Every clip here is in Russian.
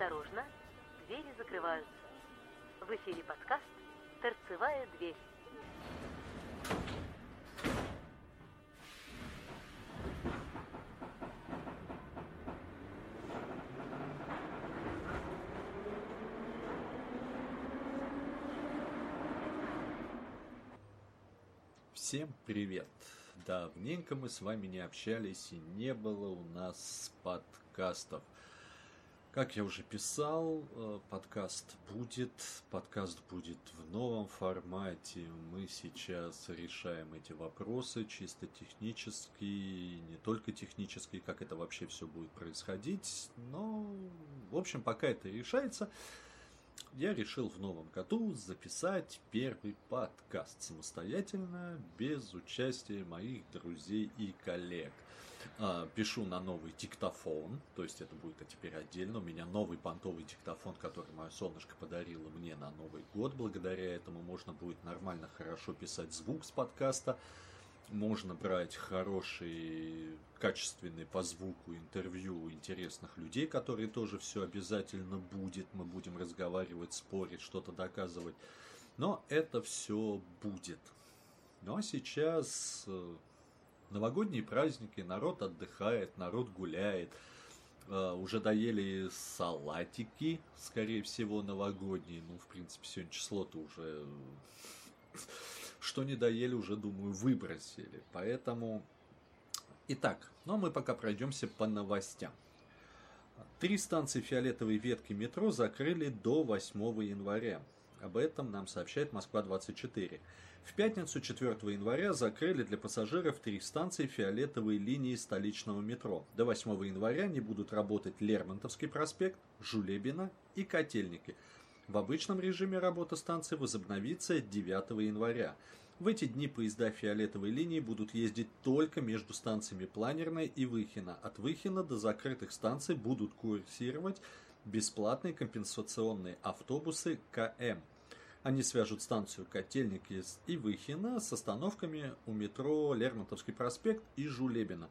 Осторожно, двери закрываются. В эфире подкаст «Торцевая дверь». Всем привет! Давненько мы с вами не общались и не было у нас подкастов. Как я уже писал, э, подкаст будет, подкаст будет в новом формате. Мы сейчас решаем эти вопросы чисто технически, не только технически, как это вообще все будет происходить. Но, в общем, пока это решается, я решил в новом году записать первый подкаст самостоятельно, без участия моих друзей и коллег. А, пишу на новый диктофон, то есть это будет теперь отдельно. У меня новый понтовый диктофон, который мое солнышко подарило мне на Новый год. Благодаря этому можно будет нормально, хорошо писать звук с подкаста можно брать хорошие, качественные по звуку интервью интересных людей, которые тоже все обязательно будет. Мы будем разговаривать, спорить, что-то доказывать. Но это все будет. Ну а сейчас э, новогодние праздники, народ отдыхает, народ гуляет. Uh, уже доели салатики, скорее всего, новогодние. Ну, в принципе, сегодня число-то уже что не доели, уже, думаю, выбросили. Поэтому... Итак, ну а мы пока пройдемся по новостям. Три станции фиолетовой ветки метро закрыли до 8 января. Об этом нам сообщает Москва-24. В пятницу 4 января закрыли для пассажиров три станции фиолетовой линии столичного метро. До 8 января не будут работать Лермонтовский проспект, Жулебина и Котельники – в обычном режиме работа станции возобновится 9 января. В эти дни поезда фиолетовой линии будут ездить только между станциями Планерной и Выхина. От Выхина до закрытых станций будут курсировать бесплатные компенсационные автобусы КМ. Они свяжут станцию Котельники и Выхина с остановками у метро Лермонтовский проспект и Жулебина.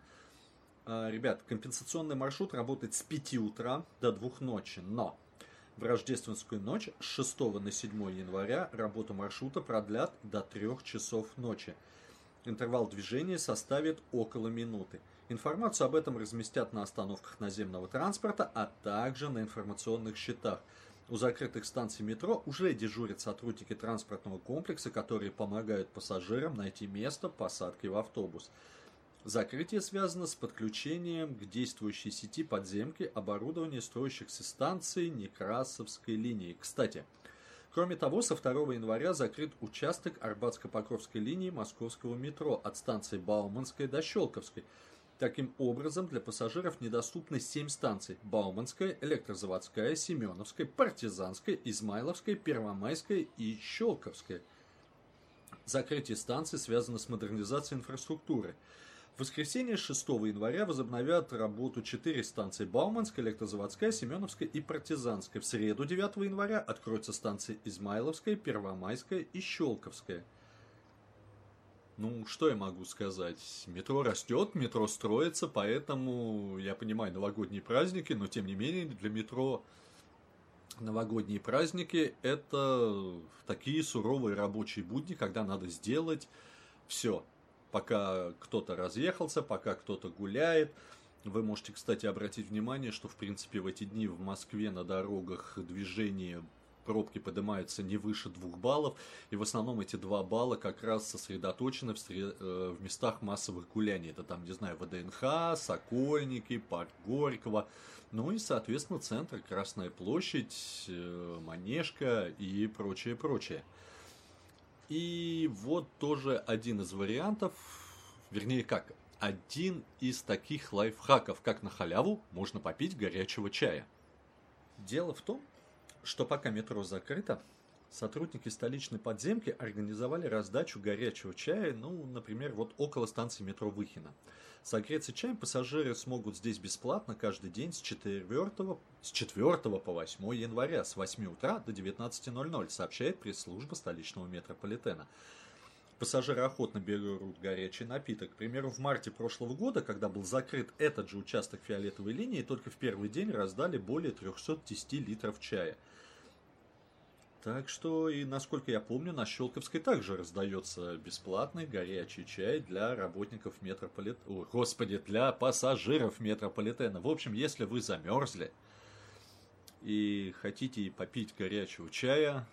Ребят, компенсационный маршрут работает с 5 утра до 2 ночи, но в рождественскую ночь с 6 на 7 января работу маршрута продлят до 3 часов ночи. Интервал движения составит около минуты. Информацию об этом разместят на остановках наземного транспорта, а также на информационных щитах. У закрытых станций метро уже дежурят сотрудники транспортного комплекса, которые помогают пассажирам найти место посадки в автобус. Закрытие связано с подключением к действующей сети подземки оборудования строящихся станций Некрасовской линии. Кстати, кроме того, со 2 января закрыт участок Арбатско-Покровской линии московского метро от станции Бауманской до Щелковской. Таким образом, для пассажиров недоступны 7 станций – Бауманская, Электрозаводская, Семеновская, Партизанская, Измайловская, Первомайская и Щелковская. Закрытие станций связано с модернизацией инфраструктуры – в воскресенье 6 января возобновят работу четыре станции Бауманская, Электрозаводская, Семеновская и Партизанская. В среду 9 января откроются станции Измайловская, Первомайская и Щелковская. Ну, что я могу сказать? Метро растет, метро строится, поэтому я понимаю новогодние праздники, но тем не менее для метро новогодние праздники это такие суровые рабочие будни, когда надо сделать все, пока кто-то разъехался, пока кто-то гуляет. Вы можете, кстати, обратить внимание, что, в принципе, в эти дни в Москве на дорогах движение пробки поднимаются не выше двух баллов, и в основном эти два балла как раз сосредоточены в, сред... Э, в местах массовых гуляний. Это там, не знаю, ВДНХ, Сокольники, Парк Горького, ну и, соответственно, центр, Красная площадь, э, Манежка и прочее, прочее. И вот тоже один из вариантов, вернее как, один из таких лайфхаков, как на халяву можно попить горячего чая. Дело в том, что пока метро закрыто, сотрудники столичной подземки организовали раздачу горячего чая, ну, например, вот около станции метро Выхина. Согреться чаем пассажиры смогут здесь бесплатно каждый день с 4, с 4 по 8 января с 8 утра до 19.00, сообщает пресс-служба столичного метрополитена. Пассажиры охотно берут горячий напиток. К примеру, в марте прошлого года, когда был закрыт этот же участок фиолетовой линии, только в первый день раздали более 310 литров чая. Так что, и насколько я помню, на Щелковской также раздается бесплатный горячий чай для работников метрополитена. Господи, для пассажиров метрополитена. В общем, если вы замерзли и хотите попить горячего чая,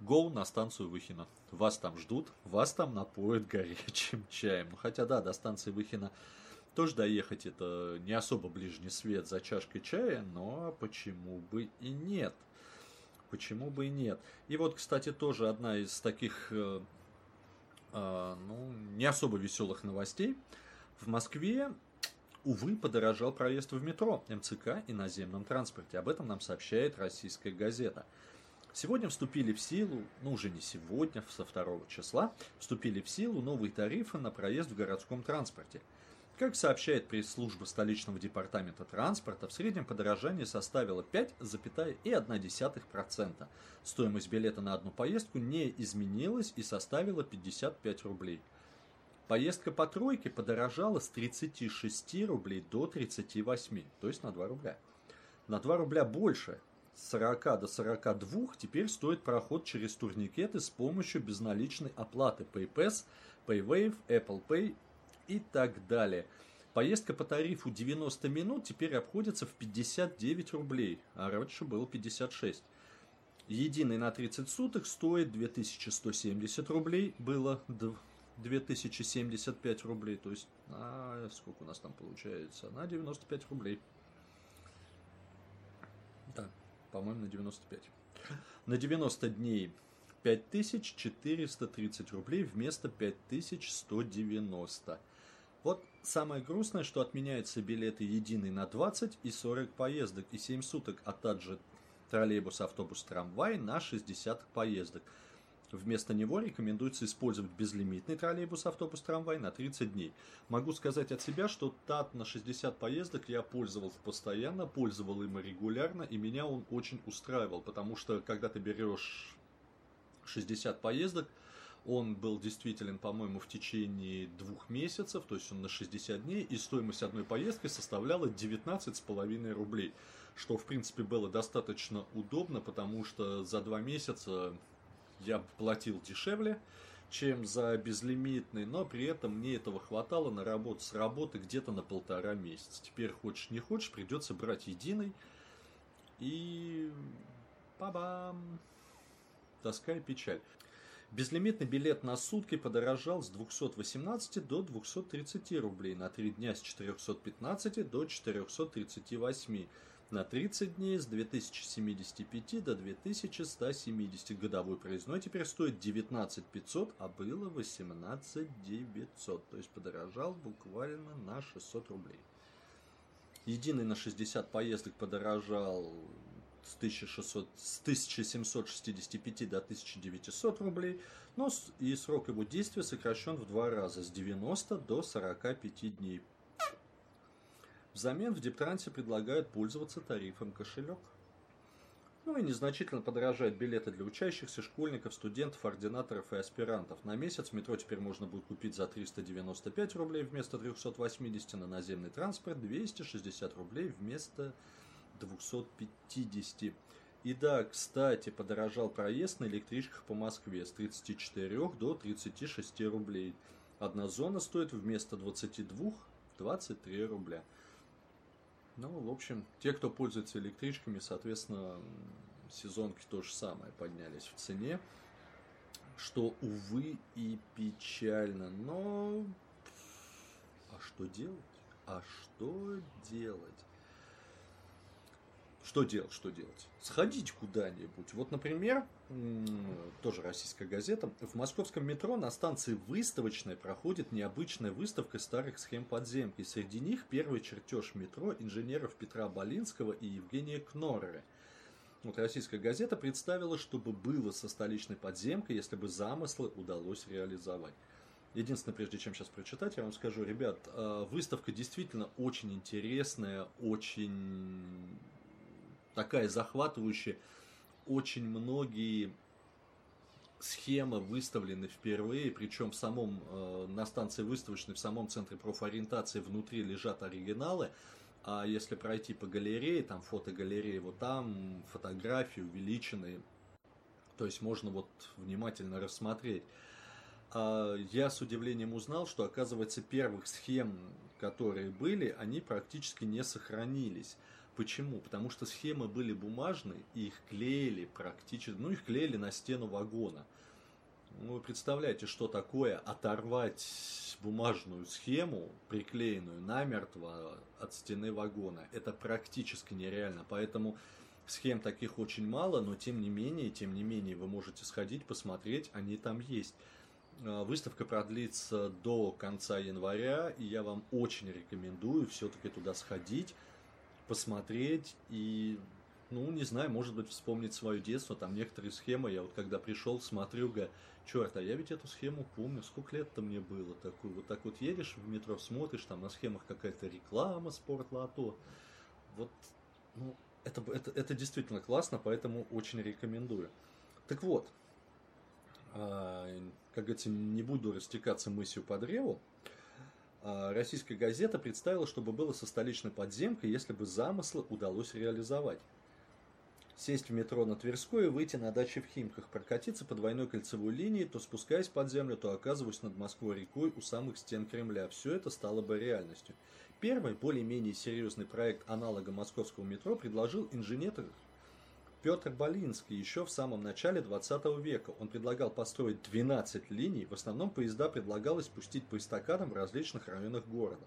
Go на станцию Выхина. Вас там ждут, вас там напоят горячим чаем. Ну, хотя да, до станции Выхина тоже доехать это не особо ближний свет за чашкой чая, но почему бы и нет? Почему бы и нет? И вот, кстати, тоже одна из таких, э, э, ну, не особо веселых новостей. В Москве, увы, подорожал проезд в метро, МЦК и наземном транспорте. Об этом нам сообщает российская газета – Сегодня вступили в силу, ну уже не сегодня, со 2 числа, вступили в силу новые тарифы на проезд в городском транспорте. Как сообщает пресс-служба столичного департамента транспорта, в среднем подорожание составило 5,1%. Стоимость билета на одну поездку не изменилась и составила 55 рублей. Поездка по тройке подорожала с 36 рублей до 38, то есть на 2 рубля. На 2 рубля больше, 40 до 42 теперь стоит проход через турникеты с помощью безналичной оплаты PayPass, PayWave, Apple Pay и так далее. Поездка по тарифу 90 минут теперь обходится в 59 рублей, а раньше было 56. Единый на 30 суток стоит 2170 рублей, было 2075 рублей, то есть а, сколько у нас там получается? На 95 рублей. Да по-моему, на 95. На 90 дней 5430 рублей вместо 5190. Вот самое грустное, что отменяются билеты единый на 20 и 40 поездок и 7 суток, а также троллейбус, автобус, трамвай на 60 поездок – Вместо него рекомендуется использовать безлимитный троллейбус, автобус, трамвай на 30 дней. Могу сказать от себя, что ТАТ на 60 поездок я пользовался постоянно, пользовал им регулярно, и меня он очень устраивал, потому что когда ты берешь 60 поездок, он был действителен, по-моему, в течение двух месяцев, то есть он на 60 дней, и стоимость одной поездки составляла 19,5 рублей, что, в принципе, было достаточно удобно, потому что за два месяца я платил дешевле, чем за безлимитный, но при этом мне этого хватало на работу с работы где-то на полтора месяца. Теперь хочешь не хочешь, придется брать единый и па-бам, тоска и печаль. Безлимитный билет на сутки подорожал с 218 до 230 рублей, на 3 дня с 415 до 438 на 30 дней с 2075 до 2170. Годовой проездной теперь стоит 19 500, а было 18 900. То есть подорожал буквально на 600 рублей. Единый на 60 поездок подорожал с, 1600, с 1765 до 1900 рублей, но и срок его действия сокращен в два раза, с 90 до 45 дней. Взамен в Дептрансе предлагают пользоваться тарифом кошелек. Ну и незначительно подорожают билеты для учащихся, школьников, студентов, ординаторов и аспирантов. На месяц метро теперь можно будет купить за 395 рублей вместо 380, на наземный транспорт 260 рублей вместо 250. И да, кстати, подорожал проезд на электричках по Москве с 34 до 36 рублей. Одна зона стоит вместо 22 23 рубля. Ну, в общем, те, кто пользуется электричками, соответственно, сезонки то же самое поднялись в цене, что, увы, и печально. Но а что делать? А что делать? Что делать, что делать? Сходить куда-нибудь. Вот, например, тоже российская газета. В московском метро на станции Выставочная проходит необычная выставка старых схем подземки. Среди них первый чертеж метро инженеров Петра Болинского и Евгения Кнорры. Вот российская газета представила, что бы было со столичной подземкой, если бы замыслы удалось реализовать. Единственное, прежде чем сейчас прочитать, я вам скажу, ребят, а, выставка действительно очень интересная, очень такая захватывающая. Очень многие схемы выставлены впервые, причем в самом, э, на станции выставочной, в самом центре профориентации внутри лежат оригиналы, а если пройти по галерее, там фотогалереи, вот там фотографии увеличенные, то есть можно вот внимательно рассмотреть. А я с удивлением узнал, что оказывается первых схем, которые были, они практически не сохранились. Почему? Потому что схемы были бумажные, и их клеили практически, ну их клеили на стену вагона. Ну, вы представляете, что такое оторвать бумажную схему, приклеенную намертво от стены вагона. Это практически нереально. Поэтому схем таких очень мало, но тем не менее, тем не менее, вы можете сходить, посмотреть, они там есть. А, выставка продлится до конца января, и я вам очень рекомендую все-таки туда сходить, посмотреть и, ну, не знаю, может быть, вспомнить свое детство. Там некоторые схемы, я вот когда пришел, смотрю, га, черт, а я ведь эту схему помню, сколько лет-то мне было такую. Вот так вот едешь в метро, смотришь, там на схемах какая-то реклама спортлото. Вот, ну, это, это, это действительно классно, поэтому очень рекомендую. Так вот, а, как говорится, не буду растекаться мысью по древу, российская газета представила, чтобы было со столичной подземкой, если бы замыслы удалось реализовать. Сесть в метро на Тверской и выйти на даче в Химках, прокатиться по двойной кольцевой линии, то спускаясь под землю, то оказываясь над Москвой рекой у самых стен Кремля. Все это стало бы реальностью. Первый, более-менее серьезный проект аналога московского метро предложил инженер Петр Болинский еще в самом начале 20 века. Он предлагал построить 12 линий, в основном поезда предлагалось пустить по эстакадам в различных районах города.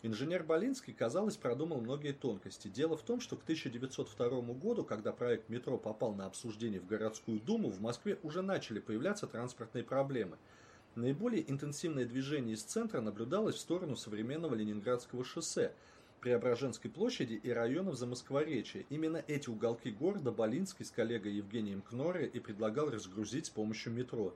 Инженер Болинский, казалось, продумал многие тонкости. Дело в том, что к 1902 году, когда проект метро попал на обсуждение в городскую думу, в Москве уже начали появляться транспортные проблемы. Наиболее интенсивное движение из центра наблюдалось в сторону современного Ленинградского шоссе – Преображенской площади и районов Замоскворечья. Именно эти уголки города Болинский с коллегой Евгением Кноре и предлагал разгрузить с помощью метро.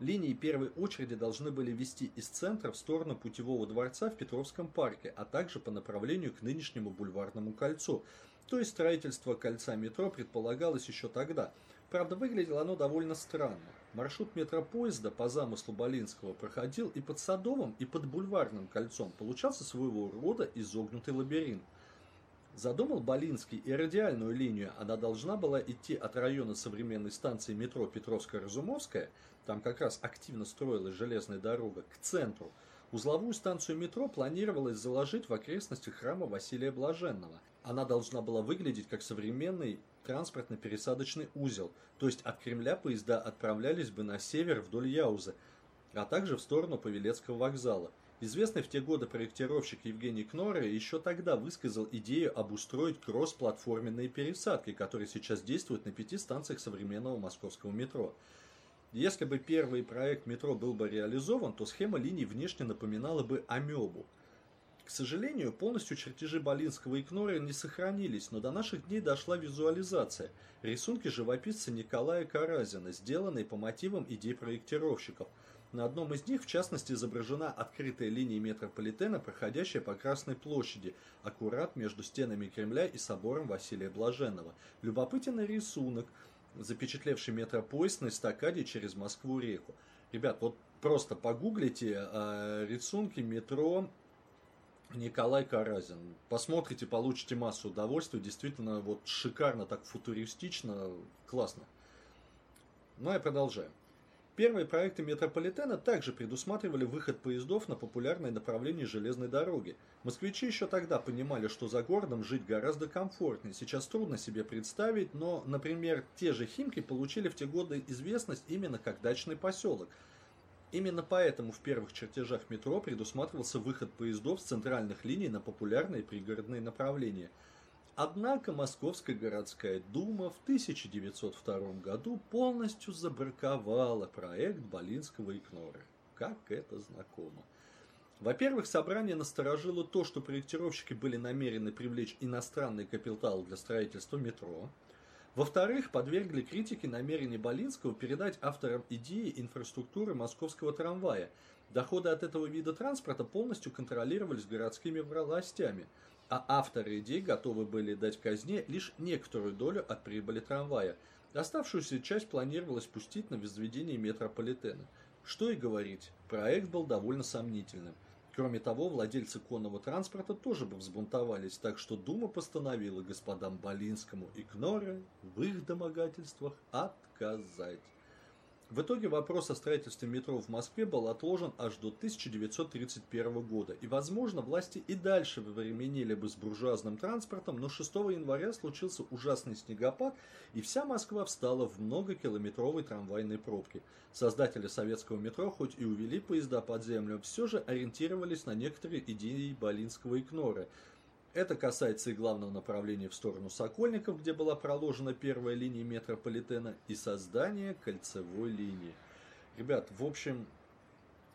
Линии первой очереди должны были вести из центра в сторону Путевого дворца в Петровском парке, а также по направлению к нынешнему Бульварному кольцу. То есть строительство кольца метро предполагалось еще тогда. Правда, выглядело оно довольно странно. Маршрут метропоезда по замыслу Болинского проходил и под Садовым, и под Бульварным кольцом. Получался своего рода изогнутый лабиринт. Задумал Болинский и радиальную линию. Она должна была идти от района современной станции метро Петровская-Разумовская, там как раз активно строилась железная дорога, к центру. Узловую станцию метро планировалось заложить в окрестностях храма Василия Блаженного. Она должна была выглядеть как современный транспортно-пересадочный узел, то есть от Кремля поезда отправлялись бы на север вдоль Яузы, а также в сторону Павелецкого вокзала. Известный в те годы проектировщик Евгений Кнорре еще тогда высказал идею обустроить кросс-платформенные пересадки, которые сейчас действуют на пяти станциях современного московского метро. Если бы первый проект метро был бы реализован, то схема линий внешне напоминала бы амебу – к сожалению, полностью чертежи Болинского и Кнора не сохранились, но до наших дней дошла визуализация. Рисунки живописца Николая Каразина, сделанные по мотивам идей проектировщиков. На одном из них, в частности, изображена открытая линия метрополитена, проходящая по Красной площади, аккурат между стенами Кремля и собором Василия Блаженного. Любопытный рисунок, запечатлевший метропоезд на эстакаде через Москву-реку. Ребят, вот просто погуглите э, рисунки метро Николай Каразин. Посмотрите, получите массу удовольствия. Действительно, вот шикарно, так футуристично, классно. Ну и продолжаем. Первые проекты метрополитена также предусматривали выход поездов на популярные направления железной дороги. Москвичи еще тогда понимали, что за городом жить гораздо комфортнее. Сейчас трудно себе представить, но, например, те же Химки получили в те годы известность именно как дачный поселок – Именно поэтому в первых чертежах метро предусматривался выход поездов с центральных линий на популярные пригородные направления. Однако Московская городская дума в 1902 году полностью забраковала проект Болинского Кноры. Как это знакомо. Во-первых, собрание насторожило то, что проектировщики были намерены привлечь иностранный капитал для строительства метро – во-вторых, подвергли критике намерение Болинского передать авторам идеи инфраструктуры московского трамвая. Доходы от этого вида транспорта полностью контролировались городскими властями. а авторы идей готовы были дать казне лишь некоторую долю от прибыли трамвая. Оставшуюся часть планировалось пустить на возведение метрополитена. Что и говорить, проект был довольно сомнительным. Кроме того, владельцы конного транспорта тоже бы взбунтовались, так что Дума постановила господам Болинскому и Кноре в их домогательствах отказать. В итоге вопрос о строительстве метро в Москве был отложен аж до 1931 года, и, возможно, власти и дальше временили бы с буржуазным транспортом, но 6 января случился ужасный снегопад, и вся Москва встала в многокилометровой трамвайной пробке. Создатели советского метро, хоть и увели поезда под землю, все же ориентировались на некоторые идеи Болинского и Кнора – это касается и главного направления в сторону Сокольников, где была проложена первая линия метрополитена, и создания кольцевой линии. Ребят, в общем,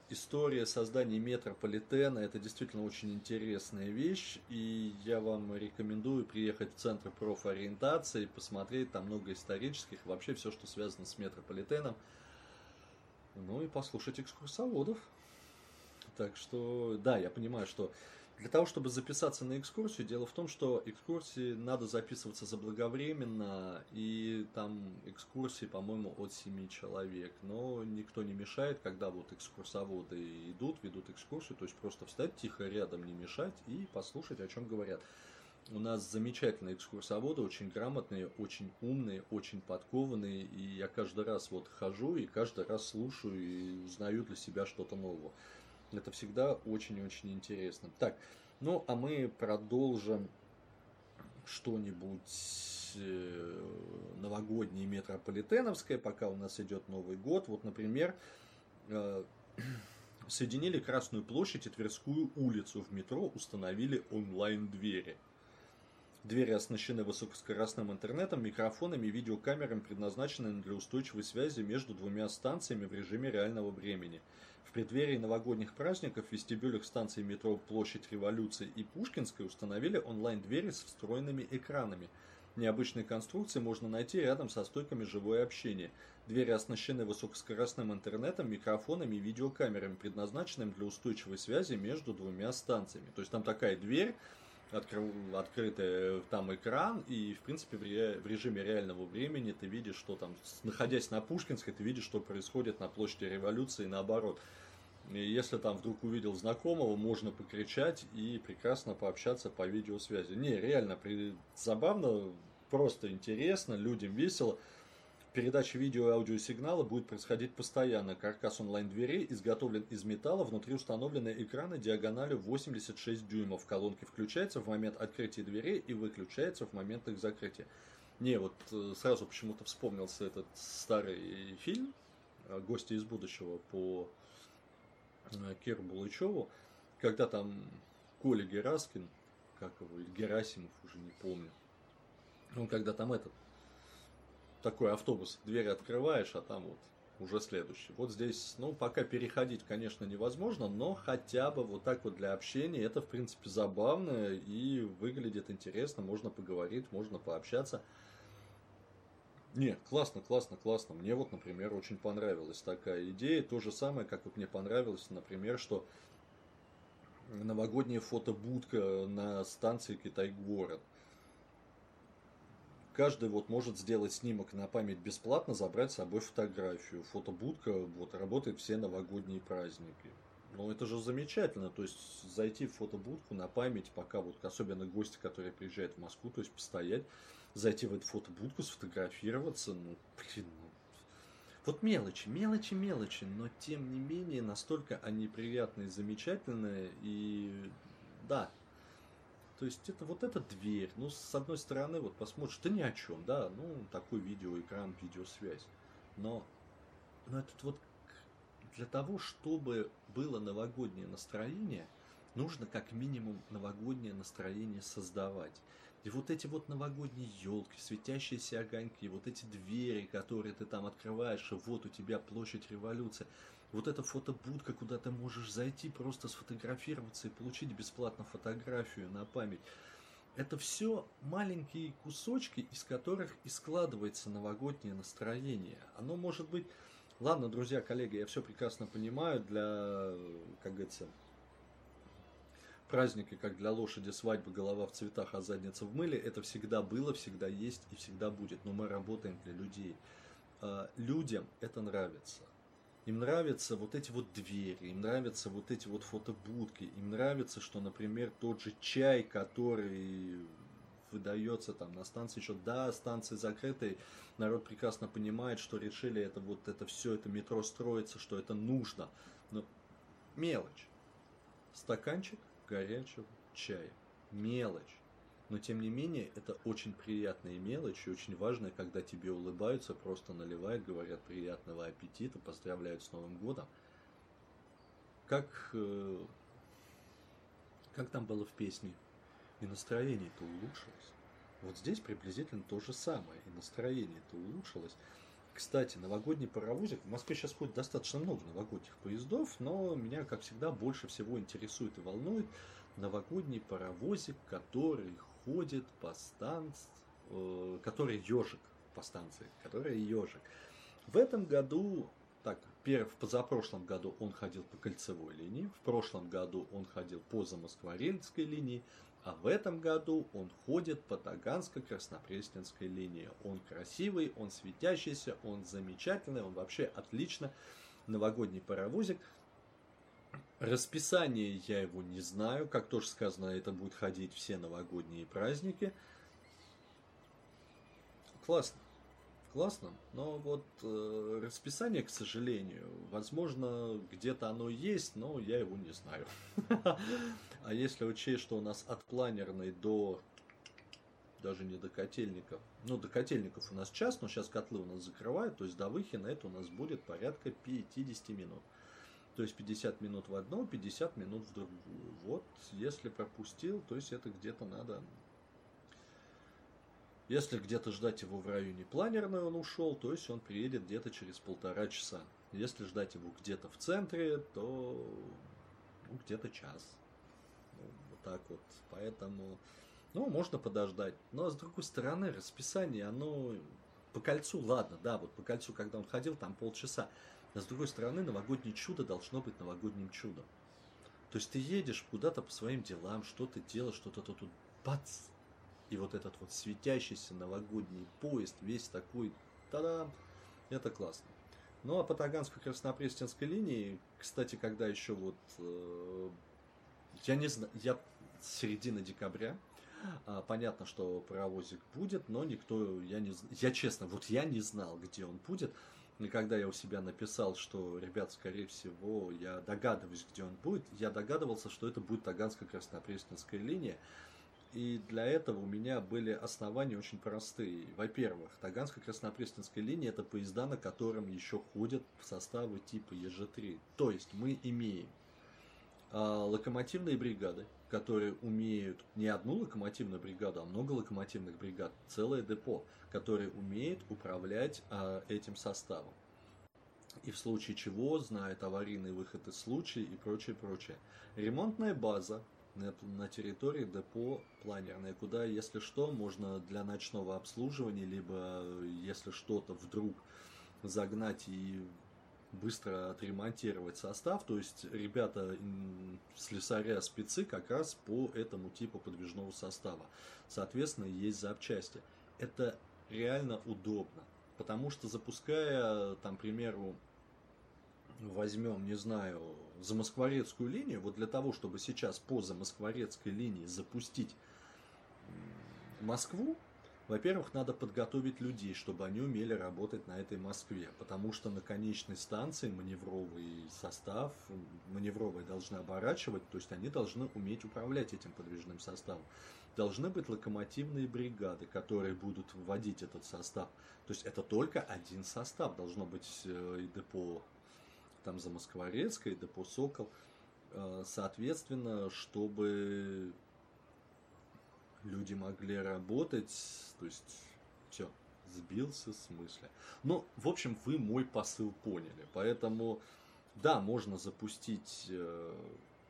история создания метрополитена это действительно очень интересная вещь, и я вам рекомендую приехать в Центр профориентации, посмотреть там много исторических, вообще все, что связано с метрополитеном, ну и послушать экскурсоводов. Так что, да, я понимаю, что для того, чтобы записаться на экскурсию, дело в том, что экскурсии надо записываться заблаговременно, и там экскурсии, по-моему, от 7 человек. Но никто не мешает, когда вот экскурсоводы идут, ведут экскурсию, то есть просто встать тихо рядом, не мешать и послушать, о чем говорят. У нас замечательные экскурсоводы, очень грамотные, очень умные, очень подкованные, и я каждый раз вот хожу и каждый раз слушаю и узнаю для себя что-то новое. Это всегда очень-очень интересно. Так, ну а мы продолжим что-нибудь э, новогоднее метрополитеновское, пока у нас идет Новый год. Вот, например, э, соединили Красную площадь и Тверскую улицу в метро, установили онлайн-двери. Двери оснащены высокоскоростным интернетом, микрофонами и видеокамерами, предназначенными для устойчивой связи между двумя станциями в режиме реального времени – в преддверии новогодних праздников в вестибюлях станций метро Площадь Революции и Пушкинской установили онлайн-двери с встроенными экранами. Необычные конструкции можно найти рядом со стойками живое общение. Двери оснащены высокоскоростным интернетом, микрофонами и видеокамерами, предназначенными для устойчивой связи между двумя станциями. То есть там такая дверь, откры, открытый там экран, и, в принципе, в, ре, в режиме реального времени ты видишь, что там, находясь на Пушкинской, ты видишь, что происходит на площади революции и наоборот. И если там вдруг увидел знакомого, можно покричать и прекрасно пообщаться по видеосвязи. Не, реально, при... забавно, просто интересно, людям весело. Передача видео и аудиосигнала будет происходить постоянно. Каркас онлайн-дверей изготовлен из металла, внутри установлены экраны диагональю 86 дюймов. Колонки включаются в момент открытия дверей и выключаются в момент их закрытия. Не, вот э, сразу почему-то вспомнился этот старый фильм э, «Гости из будущего» по э, Киру Булычеву, когда там Коля Гераскин, как его, Герасимов, уже не помню, он когда там этот такой автобус, дверь открываешь, а там вот уже следующий. Вот здесь, ну, пока переходить, конечно, невозможно, но хотя бы вот так вот для общения это, в принципе, забавно и выглядит интересно, можно поговорить, можно пообщаться. Не, классно, классно, классно. Мне вот, например, очень понравилась такая идея. То же самое, как вот мне понравилось, например, что новогодняя фотобудка на станции Китай-город – каждый вот может сделать снимок на память бесплатно, забрать с собой фотографию. Фотобудка вот, работает все новогодние праздники. Ну, это же замечательно. То есть, зайти в фотобудку на память, пока вот, особенно гости, которые приезжают в Москву, то есть, постоять, зайти в эту фотобудку, сфотографироваться, ну, блин, ну, вот мелочи, мелочи, мелочи, но тем не менее настолько они приятные, замечательные, и да, то есть это вот эта дверь, ну, с одной стороны, вот посмотришь, ты ни о чем, да, ну, такой видеоэкран, видеосвязь. Но, но этот вот для того, чтобы было новогоднее настроение, нужно как минимум новогоднее настроение создавать. И вот эти вот новогодние елки, светящиеся огоньки, вот эти двери, которые ты там открываешь, и вот у тебя площадь революции – вот эта фотобудка, куда ты можешь зайти, просто сфотографироваться и получить бесплатно фотографию на память. Это все маленькие кусочки, из которых и складывается новогоднее настроение. Оно может быть... Ладно, друзья, коллеги, я все прекрасно понимаю. Для, как говорится, праздники, как для лошади свадьбы, голова в цветах, а задница в мыле, это всегда было, всегда есть и всегда будет. Но мы работаем для людей. А, людям это нравится. Им нравятся вот эти вот двери, им нравятся вот эти вот фотобудки, им нравится, что, например, тот же чай, который выдается там на станции еще, да, станции закрытые, народ прекрасно понимает, что решили это вот это все, это метро строится, что это нужно. Но мелочь. Стаканчик горячего чая. Мелочь. Но тем не менее, это очень приятная мелочь и очень важная, когда тебе улыбаются, просто наливают, говорят приятного аппетита, поздравляют с Новым годом. Как, э, как там было в песне? И настроение-то улучшилось. Вот здесь приблизительно то же самое. И настроение-то улучшилось. Кстати, новогодний паровозик. В Москве сейчас ходит достаточно много новогодних поездов, но меня, как всегда, больше всего интересует и волнует новогодний паровозик, который ходит по станции, э, который ежик по станции, который ежик. В этом году, так, в позапрошлом году он ходил по кольцевой линии, в прошлом году он ходил по Замоскворецкой линии, а в этом году он ходит по Таганско-Краснопресненской линии. Он красивый, он светящийся, он замечательный, он вообще отлично. Новогодний паровозик. Расписание я его не знаю. Как тоже сказано, это будет ходить все новогодние праздники. Классно классно, но вот э, расписание, к сожалению, возможно, где-то оно есть, но я его не знаю. А если учесть, что у нас от планерной до даже не до котельников. Ну, до котельников у нас час, но сейчас котлы у нас закрывают, то есть до Выхина это у нас будет порядка 50 минут. То есть 50 минут в одну, 50 минут в другую. Вот, если пропустил, то есть это где-то надо если где-то ждать его в районе планерной он ушел, то есть он приедет где-то через полтора часа. Если ждать его где-то в центре, то ну, где-то час. Ну, вот так вот. Поэтому, ну, можно подождать. Но, с другой стороны, расписание, оно по кольцу, ладно, да, вот по кольцу, когда он ходил, там полчаса. Но, с другой стороны, новогоднее чудо должно быть новогодним чудом. То есть ты едешь куда-то по своим делам, что-то делаешь, что-то тут, бац, и вот этот вот светящийся новогодний поезд, весь такой, та-дам, это классно. Ну а по Таганской-Краснопресненской линии, кстати, когда еще вот, э, я не знаю, я с середины декабря, а, понятно, что паровозик будет, но никто, я не, я честно, вот я не знал, где он будет. И когда я у себя написал, что, ребят, скорее всего, я догадываюсь, где он будет, я догадывался, что это будет Таганская-Краснопресненская линия. И для этого у меня были основания очень простые. Во-первых, Таганско-Краснопресненская линия – это поезда, на котором еще ходят составы типа ЕЖ-3. То есть мы имеем а, локомотивные бригады, которые умеют не одну локомотивную бригаду, а много локомотивных бригад, целое депо, которые умеют управлять а, этим составом. И в случае чего знают аварийный выход из случая и прочее, прочее. Ремонтная база, на, на территории депо планерное, куда, если что, можно для ночного обслуживания, либо если что-то вдруг загнать и быстро отремонтировать состав. То есть ребята слесаря спецы как раз по этому типу подвижного состава. Соответственно, есть запчасти. Это реально удобно. Потому что запуская, там, к примеру, возьмем, не знаю, Замоскворецкую линию, вот для того, чтобы сейчас по Замоскворецкой линии запустить Москву, во-первых, надо подготовить людей, чтобы они умели работать на этой Москве, потому что на конечной станции маневровый состав, маневровые должны оборачивать, то есть они должны уметь управлять этим подвижным составом. Должны быть локомотивные бригады, которые будут вводить этот состав. То есть это только один состав, должно быть э, и депо там за Москворецкой, депо Сокол. Э, соответственно, чтобы люди могли работать, то есть все, сбился с мысли. Ну, в общем, вы мой посыл поняли. Поэтому, да, можно запустить э,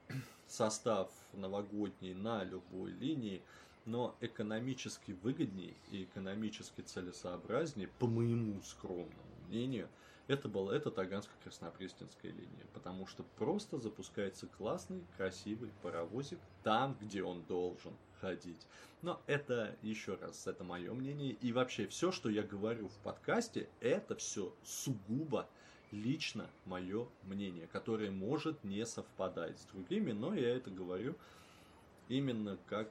состав новогодний на любой линии, но экономически выгоднее и экономически целесообразнее, по моему скромному мнению, это была это Таганско-Краснопресненская линия, потому что просто запускается классный, красивый паровозик там, где он должен ходить. Но это, еще раз, это мое мнение. И вообще, все, что я говорю в подкасте, это все сугубо лично мое мнение, которое может не совпадать с другими, но я это говорю именно как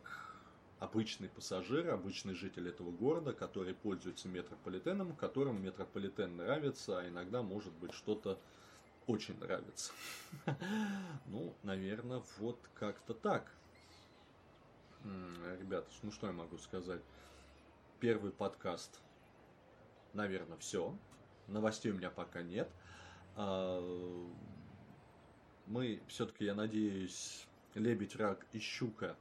обычный пассажир, обычный житель этого города, который пользуется метрополитеном, которому метрополитен нравится, а иногда может быть что-то очень нравится. Ну, наверное, вот как-то так. Ребята, ну что я могу сказать? Первый подкаст, наверное, все. Новостей у меня пока нет. А, мы все-таки, я надеюсь, лебедь, рак и щука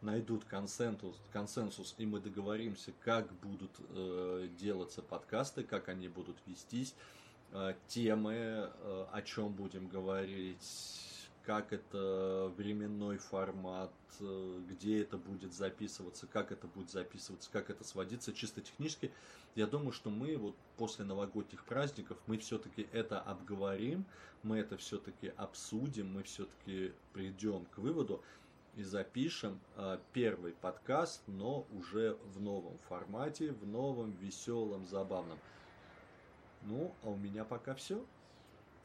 найдут консенсус, консенсус и мы договоримся, как будут э, делаться подкасты, как они будут вестись, э, темы, э, о чем будем говорить, как это временной формат, э, где это будет записываться, как это будет записываться, как это сводиться чисто технически. Я думаю, что мы вот после новогодних праздников мы все-таки это обговорим, мы это все-таки обсудим, мы все-таки придем к выводу и запишем э, первый подкаст, но уже в новом формате, в новом, веселом, забавном. Ну, а у меня пока все.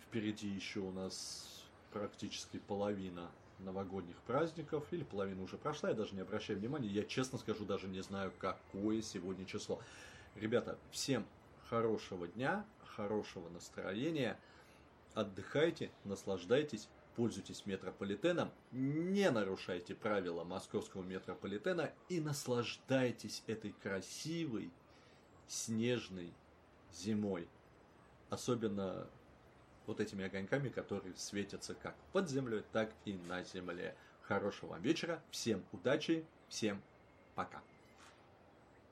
Впереди еще у нас практически половина новогодних праздников, или половина уже прошла, я даже не обращаю внимания, я честно скажу, даже не знаю, какое сегодня число. Ребята, всем хорошего дня, хорошего настроения, отдыхайте, наслаждайтесь, пользуйтесь метрополитеном, не нарушайте правила московского метрополитена и наслаждайтесь этой красивой снежной зимой. Особенно вот этими огоньками, которые светятся как под землей, так и на земле. Хорошего вам вечера, всем удачи, всем пока.